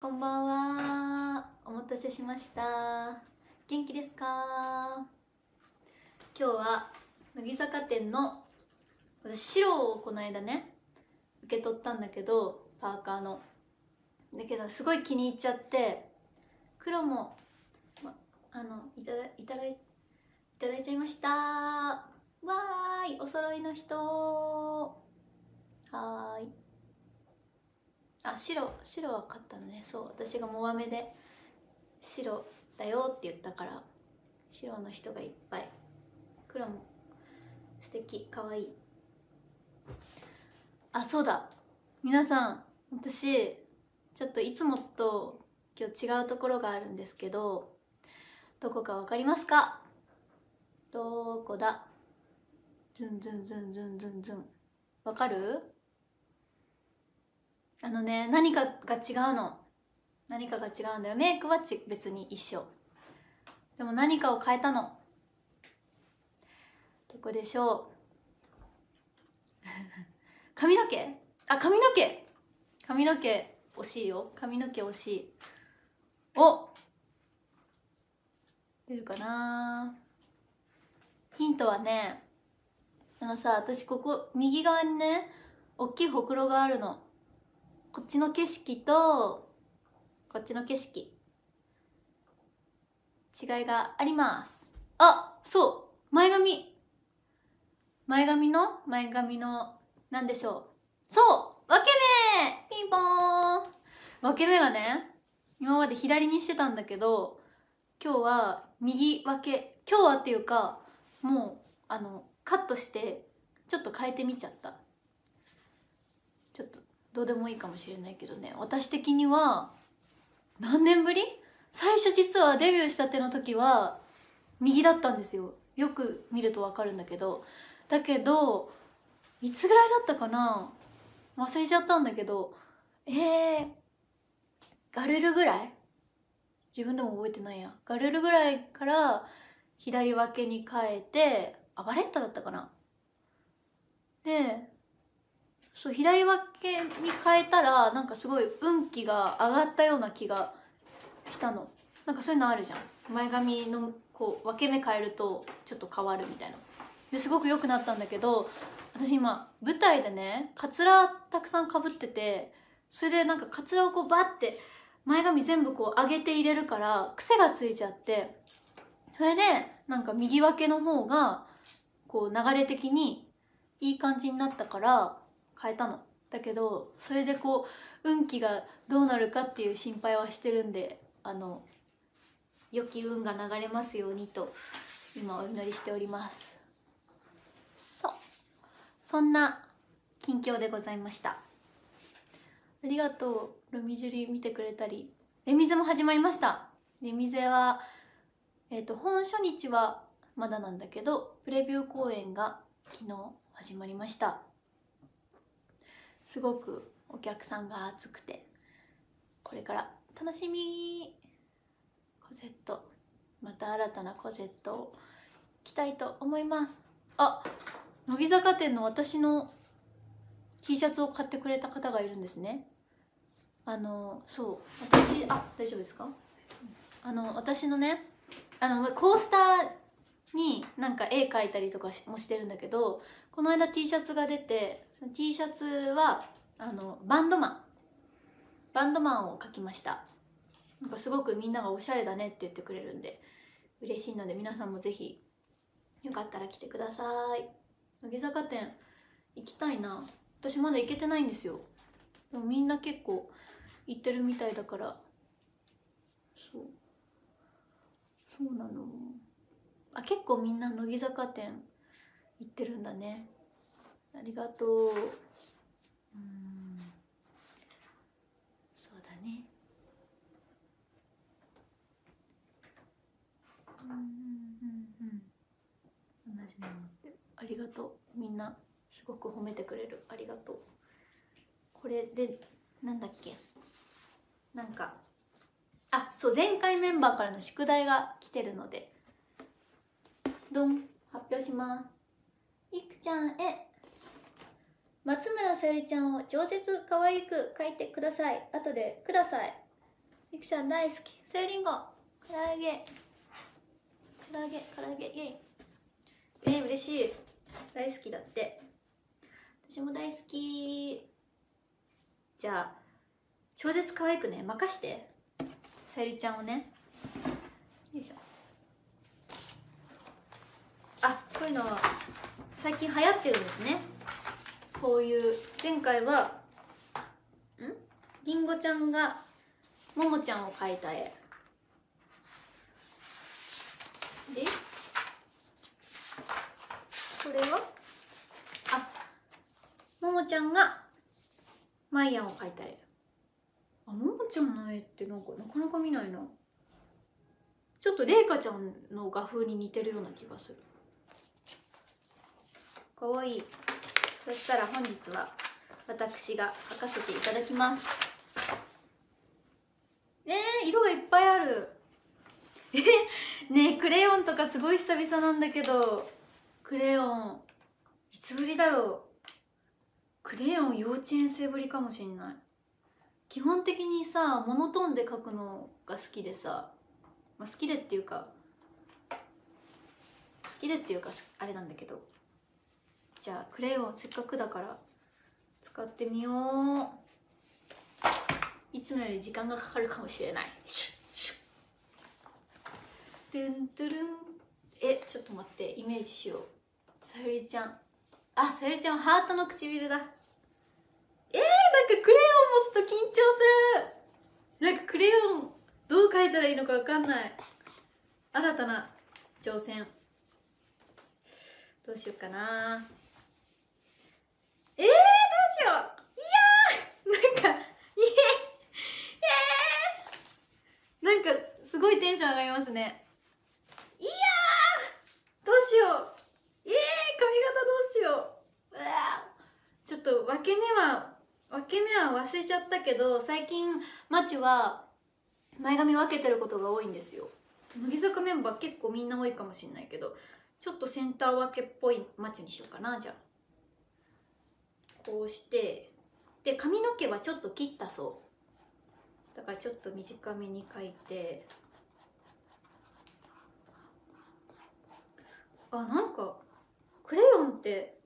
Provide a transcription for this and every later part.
こんばんは。お待たせしました。元気ですか？今日は乃木坂店の私白をこの間ね受け取ったんだけどパーカーの。だけどすごい気に入っちゃって黒も、ま、あのいただいただいいただいちゃいました。わーいお揃いの人。はーい。あ白白は買ったのね。そう私がモアメで白だよって言ったから白の人がいっぱい。黒も素敵かわいい。あそうだ。皆さん私ちょっといつもと今日違うところがあるんですけどどこかわかりますか？どこだ？ズンズンズンズンズンズン。わかる？あのね何かが違うの。何かが違うんだよ。メイクはち別に一緒。でも何かを変えたの。どこでしょう。髪の毛？あ髪の毛。髪の毛惜しいよ。髪の毛惜しい。お。出るかな。ヒントはねあのさ私ここ右側にね大きいほくろがあるの。こっちの景色とこっちの景色。違いがあります。あそう。前髪。前髪の？前髪の何でしょう。そう。分け目。ピンポーン。分け目がね今まで左にしてたんだけど今日は右分け。今日はっていうかもうあのカットしてちょっと変えてみちゃった。ちょっとどうでもいいかもしれないけどね。私的には何年ぶり？最初実はデビューしたての時は右だったんですよ。よく見ると分かるんだけど。だけどいつぐらいだったかな？忘れちゃったんだけどえー、ガルルぐらい？自分でも覚えてないや。ガルルぐらいから左分けに変えてあバレッタだったかな？でそう左分けに変えたらなんかすごい運気が上がったような気がしたの。なんかそういうのあるじゃん。前髪のこう分け目変えるとちょっと変わるみたいな。ですごく良くなったんだけど私今舞台でねカツラたくさんかぶっててそれでなんかカツラをこうバッて前髪全部こう上げて入れるから癖がついちゃってそれでなんか右分けの方がこう流れ的にいい感じになったから変えたの。だけどそれでこう運気がどうなるかっていう心配はしてるんであの良き運が流れますようにと今お祈りしております。そう。そんな近況でございました。ありがとう。ルミジュリ見てくれたり。レミゼも始まりました。レミゼはえっ、ー、と本初日はまだなんだけどプレビュー公演が昨日始まりました。すごくお客さんが熱くてこれから楽しみ。コゼット。また新たなコゼットを着たいと思います。あ乃木坂店の私の T シャツを買ってくれた方がいるんですね。あのそう私あ大丈夫ですか？あの私のねあのコースターになんか絵描いたりとかもしてるんだけどこの間 T シャツが出て T シャツはあのバンドマン。バンドマンを描きました。なんかすごくみんながおしゃれだねって言ってくれるんで嬉しいので皆さんもぜひよかったら来てください。乃木坂店行きたいな。私まだ行けてないんですよ。でもみんな結構行ってるみたいだから。そう。そうなの。あ結構みんな乃木坂店行ってるんだね。ありがとう。うん。そうだね。うんうんうん同じのありがとう。みんなすごく褒めてくれる。ありがとう。これでなんだっけ。なんかあそう前回メンバーからの宿題が来てるので。どん発表します。いくちゃんへ。松村さゆりちゃんを饒舌可愛く書いてください。後でください。ゆきちゃん大好き。さゆりんご唐揚げ。唐揚げ唐揚げ。イェイ。えー、嬉しい。大好きだって。私も大好き。じゃあ超絶可愛くね。任して。さゆりちゃんをね。よいしょ。あこういうのは最近流行ってるんですね。こういう前回はん？りんごちゃんがももちゃんを描いた絵。でこれは？あももちゃんがマイヤンを描いた絵。あももちゃんの絵ってなんかなかなか見ないな。ちょっとれいかちゃんの画風に似てるような気がする。かわいいそしたら本日は私が描かせていただきます。え、色がいっぱいある。えねえクレヨンとかすごい久々なんだけどクレヨンいつぶりだろう。クレヨン幼稚園生ぶりかもしんない。基本的にさモノトーンで描くのが好きでさ、まあ、好きでっていうか好きでっていうかあれなんだけど。じゃあクレヨンせっかくだから使ってみよう。いつもより時間がかかるかもしれない。シュッシュッ。トゥントゥルン。えちょっと待って。イメージしよう。さゆりちゃん。あさゆりちゃんハートの唇だ。えー、なんかクレヨン持つと緊張する。なんかクレヨンどう描いたらいいのかわかんない。新たな挑戦。どうしようかな。えー、どうしよう。いやーなんかいえー、なんかすごいテンション上がりますね。いやーどうしよう。えー、髪型どうしよう。うわちょっと分け目は分け目は忘れちゃったけど最近マチは前髪分けてることが多いんですよ。乃木坂メンバー結構みんな多いかもしれないけどちょっとセンター分けっぽいマチにしようかなじゃあ。こうしてで髪の毛はちょっと切ったそう。だからちょっと短めに描いて。あなんかクレヨンって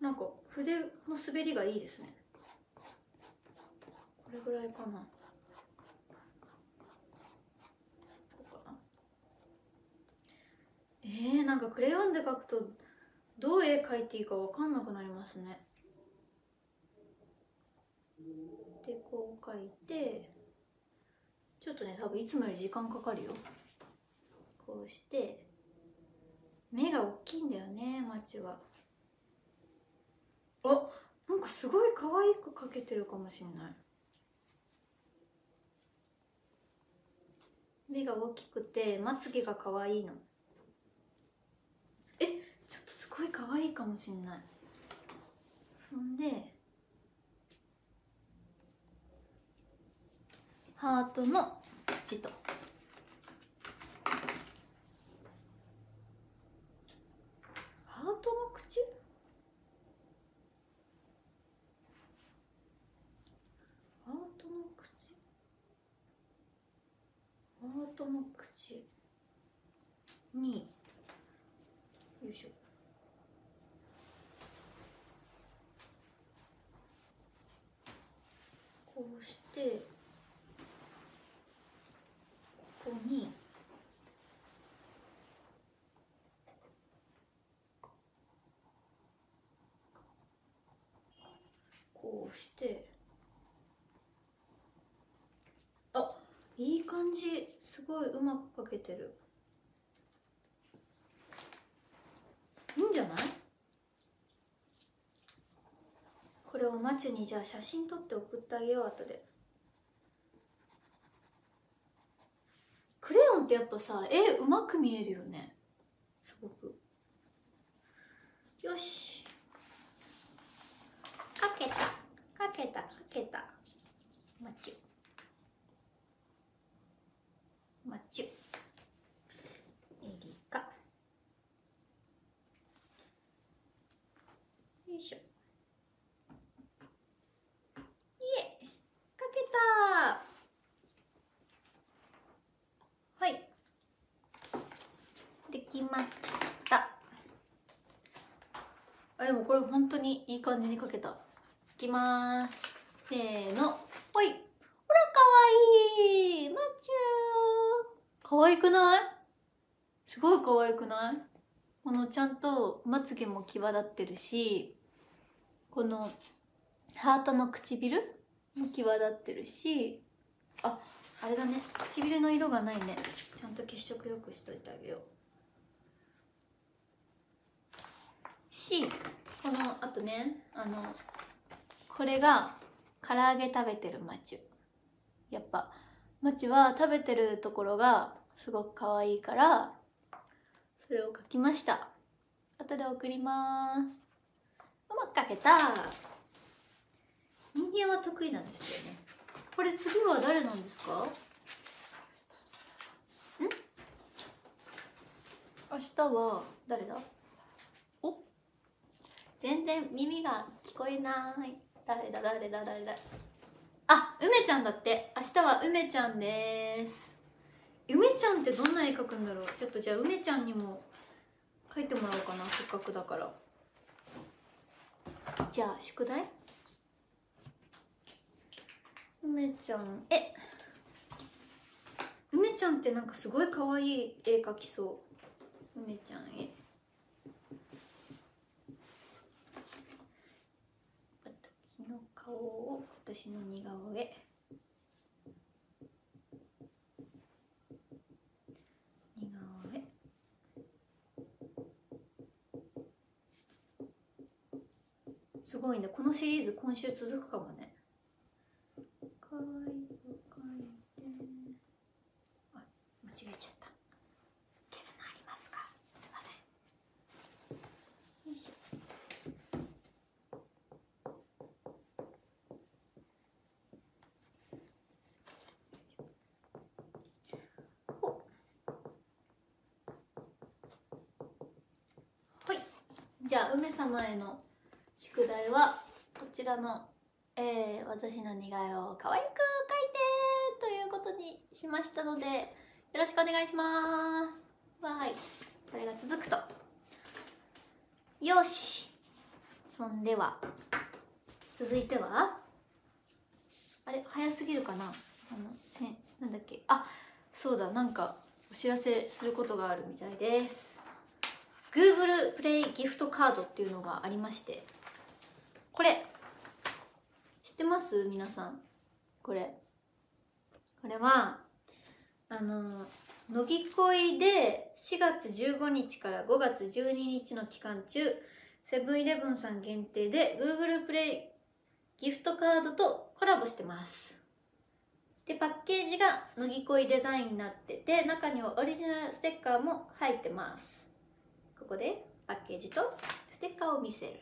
なんか筆の滑りがいいですね。これぐらいかな。えー、なんかクレヨンで描くとどう絵描いていいか分かんなくなりますね。でこう描いてちょっとね多分いつもより時間かかるよ。こうして目が大きいんだよねマチは。あなんかすごい可愛く描けてるかもしんない。目が大きくてまつげが可愛いの。ごい可愛いかもしんない。そんでハートの口と。ハートの口？ハートの口？ハートの口によいしょこうしてここにこうしてあいい感じ。すごいうまく描けてる。いいんじゃない？これをマチュにじゃあ写真撮って送ってあげよう後でクレヨンってやっぱさ絵うまく見えるよね。すごく。よし。かけた。かけた。かけた。マチュマチュエリカよいしょいえかけたましたあでもこれ本当にいい感じにかけた。いきます。せーの。ほい。ほらかわいい。マチュー。かわいくない？すごいかわいくない？このちゃんとまつげも際立ってるしこのハートの唇も際立ってるしああれだね。唇の色がないね。ちゃんと血色よくしといてあげよう。しこのあとねあのこれが唐揚げ食べてるマチュやっぱマチュは食べてるところがすごく可愛いからそれを描きました。後で送ります。うまく描けた。人間は得意なんですよね。これ次は誰なんですか？ん？明日は誰だ？全然耳が聞こえない。誰だ誰だ誰だ。あ梅ちゃんだって。明日は梅ちゃんです。梅ちゃんってどんな絵描くんだろう。ちょっとじゃあ梅ちゃんにも描いてもらおうかな。せっかくだから。じゃあ宿題？梅ちゃん。え？梅ちゃんってなんかすごい可愛い絵描きそう。梅ちゃん絵私の顔を私の似顔絵。似顔絵。すごいね。このシリーズ今週続くかもねかわいい描いてあ間違えちゃった消すのありますかすいませんよいしょほはいじゃあ梅様への宿題はこちらのえー、私の似顔絵を可愛く描いてということにしましたのでよろしくお願いします。わーい。これが続くと。よし。そんでは。続いては？あれ？早すぎるかな？あのせなんだっけ？あそうだ。なんかお知らせすることがあるみたいです。Google プレイギフトカードっていうのがありましてこれ。知ってます？皆さん。これ。これはあの乃木恋で4月15日から5月12日の期間中セブンイレブンさん限定で Google プレイギフトカードとコラボしてます。でパッケージが乃木恋デザインになってて中にはオリジナルステッカーも入ってます。こでパッケージとステッカーを見せる。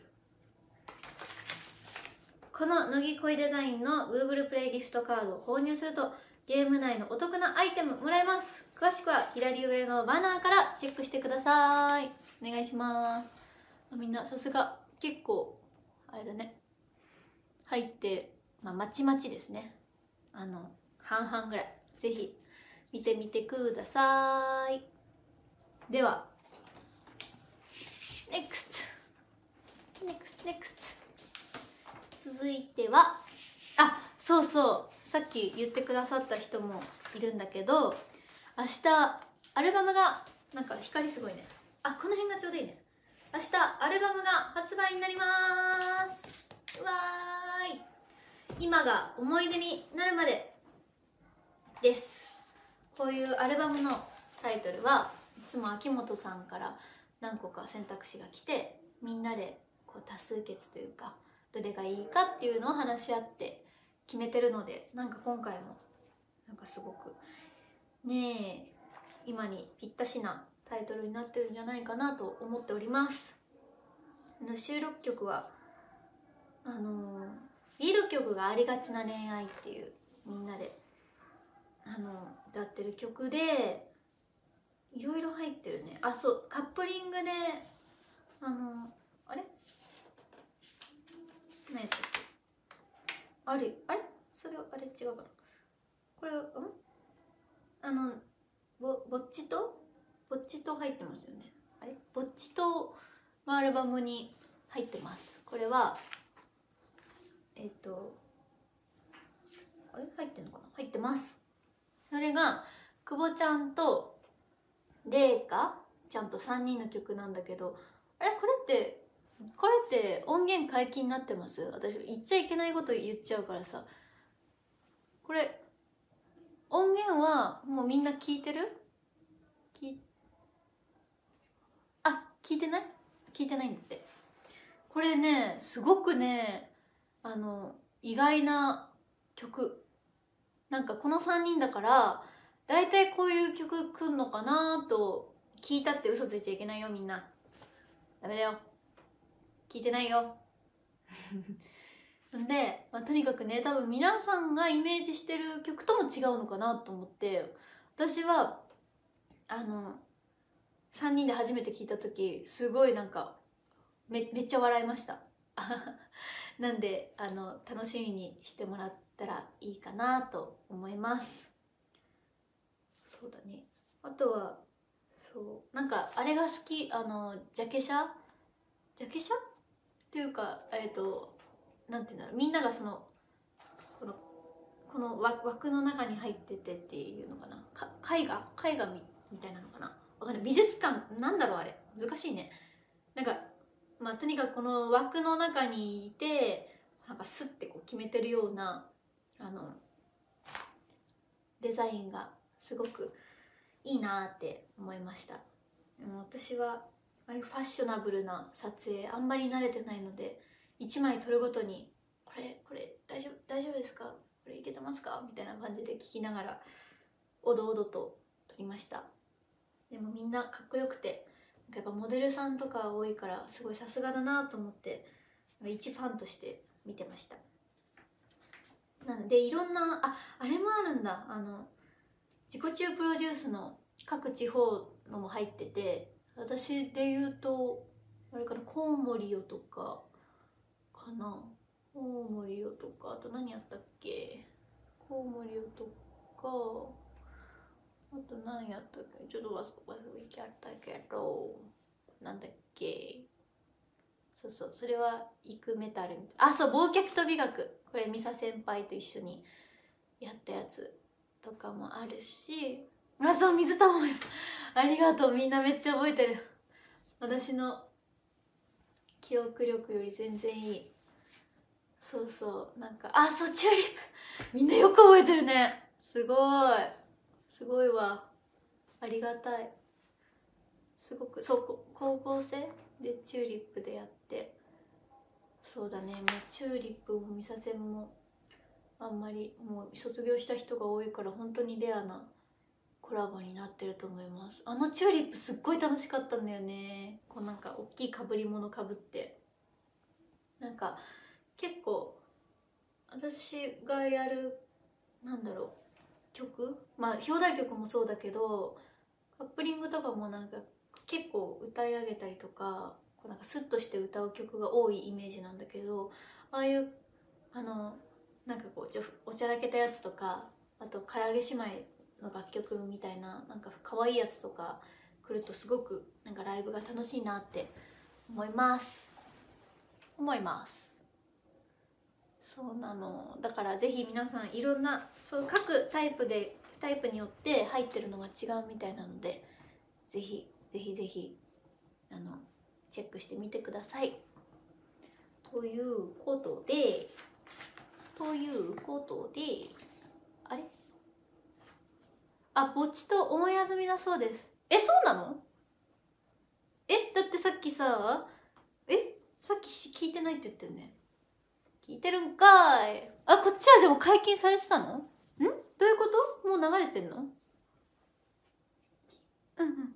この乃木恋デザインの Google プレイギフトカードを購入するとゲーム内のお得なアイテムもらえます。詳しくは左上のバナーからチェックしてください。お願いします。みんなさすが。結構あれだね。入ってまあまちまちですね。あの半々ぐらい。ぜひ見てみてください。では NEXT. NEXT NEXT. 続いてはあそうそう。さっき言ってくださった人もいるんだけど明日アルバムがなんか光すごいね。あこの辺がちょうどいいね。明日アルバムが発売になります。わーい。今が思い出になるまで。です。こういうアルバムのタイトルはいつも秋元さんから何個か選択肢が来てみんなでこう多数決というかどれがいいかっていうのを話し合って決めてるのでなんか今回もなんかすごくねえ今にぴったしなタイトルになってるんじゃないかなと思っております。の収録曲はあのリード曲が「ありがちな恋愛」っていうみんなであの歌ってる曲でいろいろ入ってるね。あそう。カップリングであのあれ？何やったっけ？あれ？あれ？それあれ違うかな。これん？あのぼぼっちと？ぼっちと入ってますよね。あれ？ぼっちとがアルバムに入ってます。これはえっ、とあれ？入ってんのかな？入ってます。それが久保ちゃんとレイカちゃんと3人の曲なんだけど。あれこれってこれって音源解禁になってます？私言っちゃいけないこと言っちゃうからさ。これ音源はもうみんな聞いてる？聞あ聞いてない？聞いてないんだって。これねすごくねあの意外な曲。なんかこの3人だから大体こういう曲くんのかなと聞いたって嘘ついちゃいけないよみんな。ダメだよ。聞いてないよ。んで、まあ、とにかくね多分皆さんがイメージしてる曲とも違うのかなと思って私はあの3人で初めて聞いた時すごいなんかめめっちゃ笑いました。なんであの楽しみにしてもらったらいいかなと思いますそうだね。あとはそうなんかあれが好き。あのジャケ写？ジャケ写？っていうかえっ、となんていうんだろう。みんながそのこのこの枠の中に入っててっていうのかな。か絵画？絵画みみたいなのかな。わかんない。美術館？なんだろうあれ。難しいね。なんかまあとにかくこの枠の中にいてなんかスッてこう決めてるようなあのデザインがすごくいいなって思いました。私はああいうファッショナブルな撮影あんまり慣れてないので1枚撮るごとに「これこれ大丈夫大丈夫ですか？これいけてますか?」みたいな感じで聞きながらおどおどと撮りました。でもみんなかっこよくてやっぱモデルさんとか多いからすごいさすがだなと思って一ファンとして見てました。なんでいろんなああれもあるんだ。あの自己中プロデュースの各地方のも入ってて私で言うとあれかなコウモリよとかかな。コウモリよとかあと何やったっけ？コウモリよとかあと何やったっけ？ちょっと忘れちゃったけどなんだっけ？そうそうそれは行くメタルあそう忘却と美学。これミサ先輩と一緒にやったやつ。とかもあるしあそう水玉ありがとうみんなめっちゃ覚えてる。私の記憶力より全然いい。そうそうなんかあそうチューリップ。みんなよく覚えてるね。すごい。すごいわ。ありがたい。すごくそう高校生でチューリップでやって。そうだね。もうチューリップもミサセンもあんまりもう卒業した人が多いから本当にレアなコラボになってると思います。あのチューリップすっごい楽しかったんだよね。こうなんか大きいかぶり物かぶって。なんか結構私がやるなんだろう曲？まあ表題曲もそうだけどカップリングとかもなんか結構歌い上げたりとかこうなんかスッとして歌う曲が多いイメージなんだけどああいうあのなんかこうちょおちゃらけたやつとかあと唐揚げ姉妹の楽曲みたいななんか可愛いやつとか来るとすごくなんかライブが楽しいなって思います。思います。そうなの。だからぜひ皆さんいろんなそう各タイプでタイプによって入ってるのが違うみたいなのでぜひぜひぜひあのチェックしてみてください。ということでということであれ？あぼっちと思い休みだそうです。えそうなの？えだってさっきさえさっき聞いてないって言ってるね。聞いてるんかい。あこっちはじゃあもう解禁されてたの？ん？どういうこと？もう流れてんの？うんうん。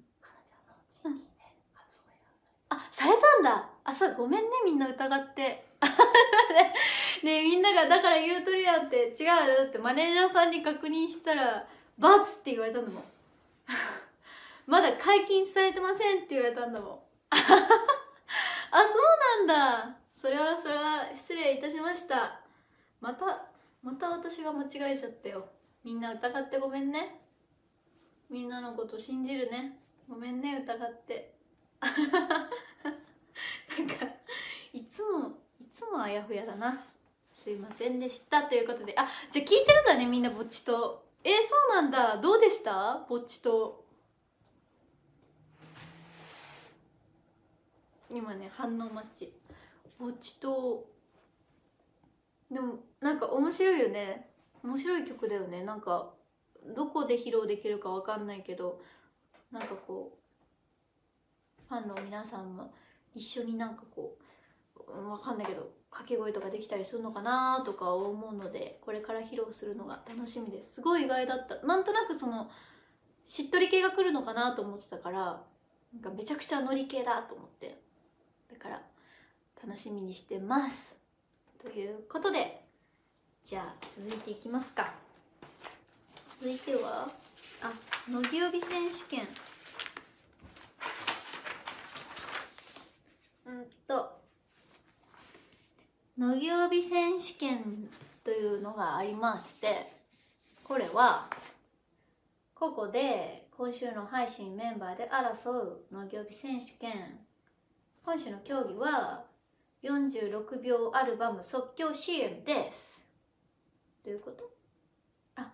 あされたんだ。あそうごめんねみんな疑って ねみんながだから言うとるやんって違うだってマネージャーさんに確認したら「バツ」って言われたんだもん。まだ解禁されてませんって言われたんだもん。あそうなんだ。それはそれは失礼いたしました。またまた私が間違えちゃったよ。みんな疑ってごめんね。みんなのこと信じるね。ごめんね疑って。なんかいつもつもあやふやだな。すいませんでした。ということで。あじゃあ聞いてるんだねみんなぼっちと。えー、そうなんだ。どうでした？ぼっちと。今ね反応待ち。ぼっちと。でもなんか面白いよね。面白い曲だよね。なんかどこで披露できるかわかんないけど。なんかこうファンの皆さんも一緒になんかこうわかんないけど掛け声とかできたりするのかなとか思うのでこれから披露するのが楽しみです。すごい意外だった。なんとなくそのしっとり系が来るのかなと思ってたからなんかめちゃくちゃノリ系だと思って。だから楽しみにしてます。ということでじゃあ続いていきますか。続いてはあ乃木帯選手権うんと乃木帯選手権というのがありましてこれはここで今週の配信メンバーで争う乃木帯選手権今週の競技は46秒アルバム即興 CM です。どういうこと？あ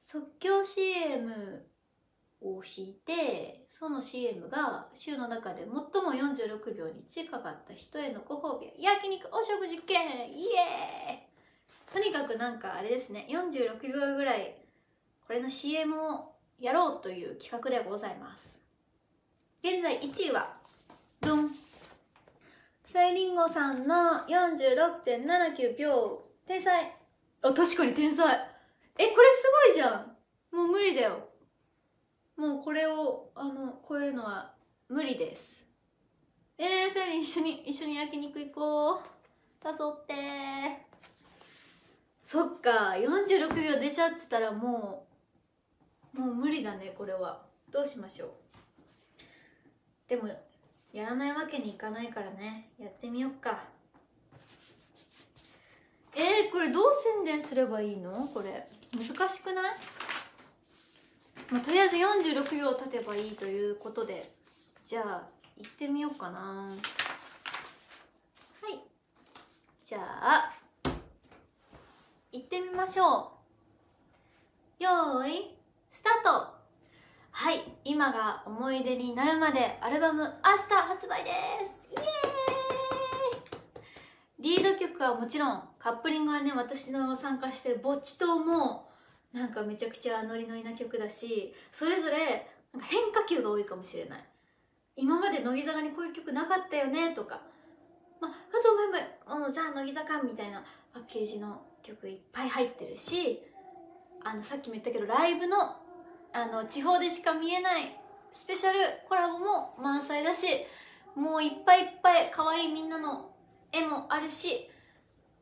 即興 CM をしてその CM が週の中で最も46秒に近かった人へのご褒美。焼肉お食事券イエーイ。とにかくなんかあれですね46秒ぐらいこれの CM をやろうという企画でございます。現在1位はドン。さゆりんごさんの46.79秒天才。あ確かに天才。えこれすごいじゃん。もう無理だよもうこれをあの超えるのは無理です。えー、さゆり一緒に一緒に焼肉行こう。誘ってそっか46秒出ちゃってたらもうもう無理だねこれは。どうしましょう。でもやらないわけにいかないからね。やってみよっか。えー、これどう宣伝すればいいの？これ。難しくない、まあ、とりあえず46秒経てばいいということでじゃあ行ってみようかな。はい。じゃあ行ってみましょう。よーいスタート。はい今が思い出になるまでアルバム明日発売です。イエーイ。リード曲はもちろんカップリングはね私の参加してる「ぼっちと」もなんかめちゃくちゃノリノリな曲だしそれぞれなんか変化球が多いかもしれない。今まで乃木坂にこういう曲なかったよねとか。まあ、かつお前もザ・乃木坂みたいなパッケージの曲いっぱい入ってるしあのさっきも言ったけどライブのあの地方でしか見えないスペシャルコラボも満載だしもういっぱいいっぱい可愛いみんなの絵もあるし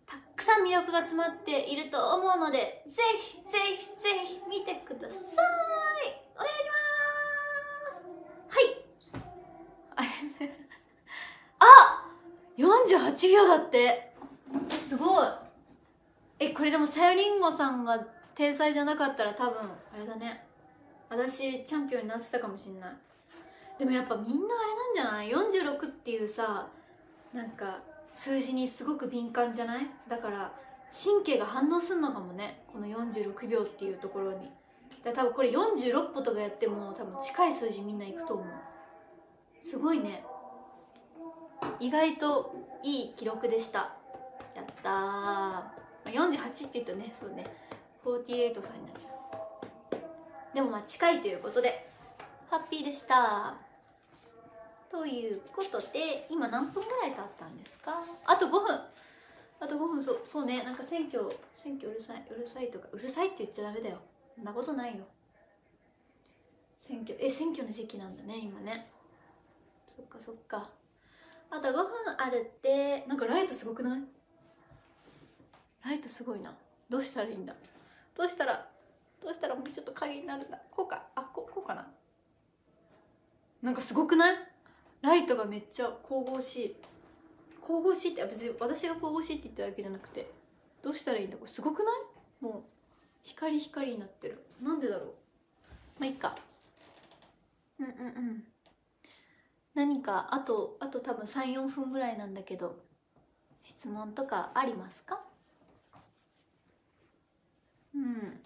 たくさん魅力が詰まっていると思うのでぜひぜひぜひ見てください。お願いします。はい。あれね。あ48秒だって。すごい。えこれでもさゆりんごさんが天才じゃなかったら多分あれだね。私チャンピオンになってたかもしんない。でもやっぱみんなあれなんじゃない ?46 っていうさなんか数字にすごく敏感じゃない？だから神経が反応すんのかもね。この46秒っていうところに。だ多分これ46歩とかやっても多分近い数字みんないくと思う。すごいね。意外といい記録でした。やったー。48って言うとね。そうね。48さんになっちゃう。でもまあ近いということでハッピーでした。ということで今何分ぐらい経ったんですか？あと5分。あと5分。そうそうね。なんか選挙選挙うるさいうるさいとかうるさいって言っちゃダメだよ。そんなことないよ。選挙え選挙の時期なんだね今ね。そっかそっか。あと5分あるってなんかライトすごくない？ライトすごいな。どうしたらいいんだ？どうしたらどうしたらもうちょっと影になるんだ？こうか。あここうかな。なんかすごくない？ライトがめっちゃ神々しい。神々しいって別に私が神々しいって言ってるわけじゃなくてどうしたらいいんだ？これすごくない？もう光光になってる。なんでだろう？まあいいか。うんうんうん。何かあとあと多分34分ぐらいなんだけど質問とかありますか？うん。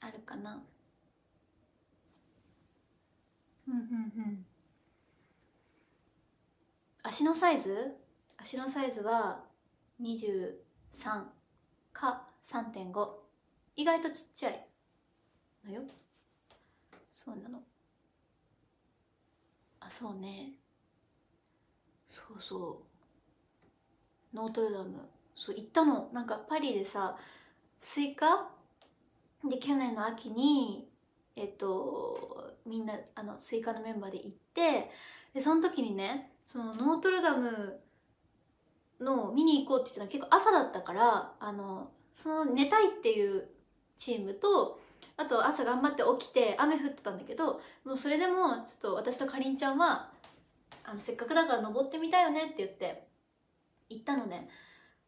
あるかな。うんうんうん。足のサイズ？足のサイズは23か3.5意外とちっちゃい。のよ。そうなの。あそうね。そうそう。ノートルダム。そう行ったの。なんかパリでさスイカ？で去年の秋にえっとみんなあのスイカのメンバーで行ってでその時にねそのノートルダムの見に行こうって言ったのは結構朝だったからあのその寝たいっていうチームとあと朝頑張って起きて雨降ってたんだけどもうそれでもちょっと私とかりんちゃんはあのせっかくだから登ってみたいよねって言って行ったのね。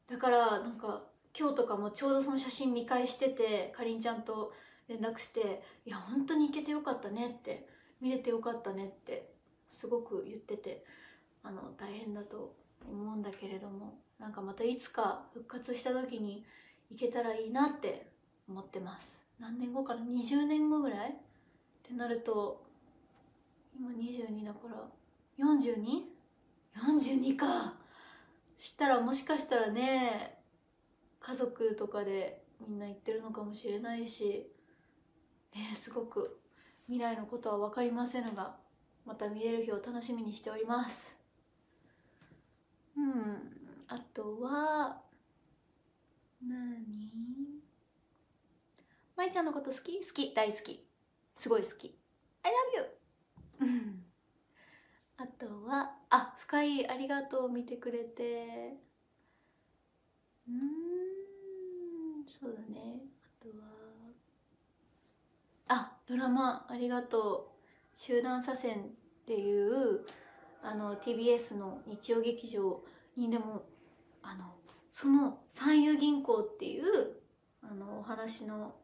だからなんか今日とかもちょうどその写真見返しててかりんちゃんと連絡して「いや本当に行けてよかったね」って「見れてよかったね」ってすごく言ってて。あの大変だと思うんだけれどもなんかまたいつか復活した時に行けたらいいなって思ってます。何年後かな？20年後ぐらい？ってなると今22だから 42?42 か。知ったらもしかしたらね家族とかでみんな行ってるのかもしれないしねすごく未来のことは分かりませんがまた見れる日を楽しみにしております。うん。あとは何？まいちゃんのこと好き？好き。大好き。すごい好き。I love you あとはあ深いありがとう見てくれて。うんそうだね。あとはあドラマありがとう。集団左遷っていうあの TBS の日曜劇場にでもあのその三友銀行っていうあのお話の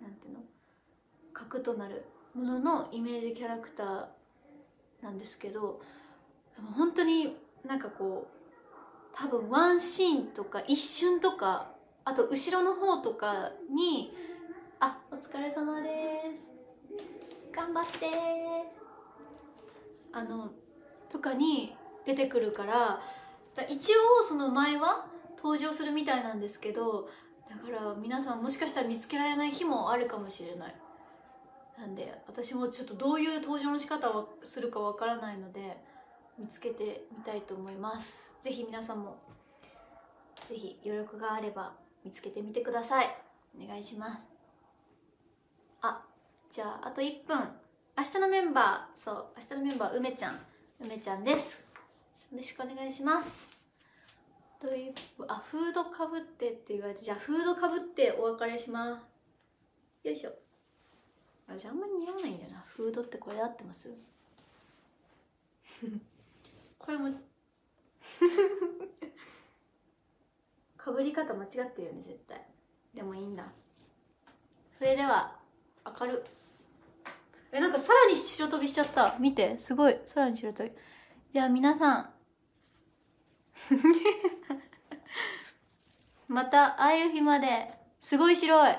なんていうの核となるもののイメージキャラクターなんですけど本当になんかこう多分ワンシーンとか一瞬とかあと後ろの方とかに「あお疲れ様です。頑張って」あのとかに出てくるから一応その前は登場するみたいなんですけどだから皆さんもしかしたら見つけられない日もあるかもしれない。なんで私もちょっとどういう登場の仕方をするかわからないので見つけてみたいと思います。是非皆さんも是非余力があれば見つけてみてください。お願いします。あじゃああと1分。明日のメンバーそう明日のメンバー梅ちゃん。梅ちゃんです。よろしくお願いします。というあフードかぶってって言われてじゃあフードかぶってお別れします。よいしょ。あじゃああんまり似合わないんだよな。フードってこれ合ってます？これも かぶり方間違ってるよね絶対。でもいいんだ。それでは明るえなんかさらに白飛びしちゃった。見て。すごい。さらに白飛び。じゃあ皆さん。また会える日まで。すごい白い。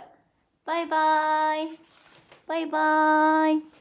バイバーイ。バイバーイ。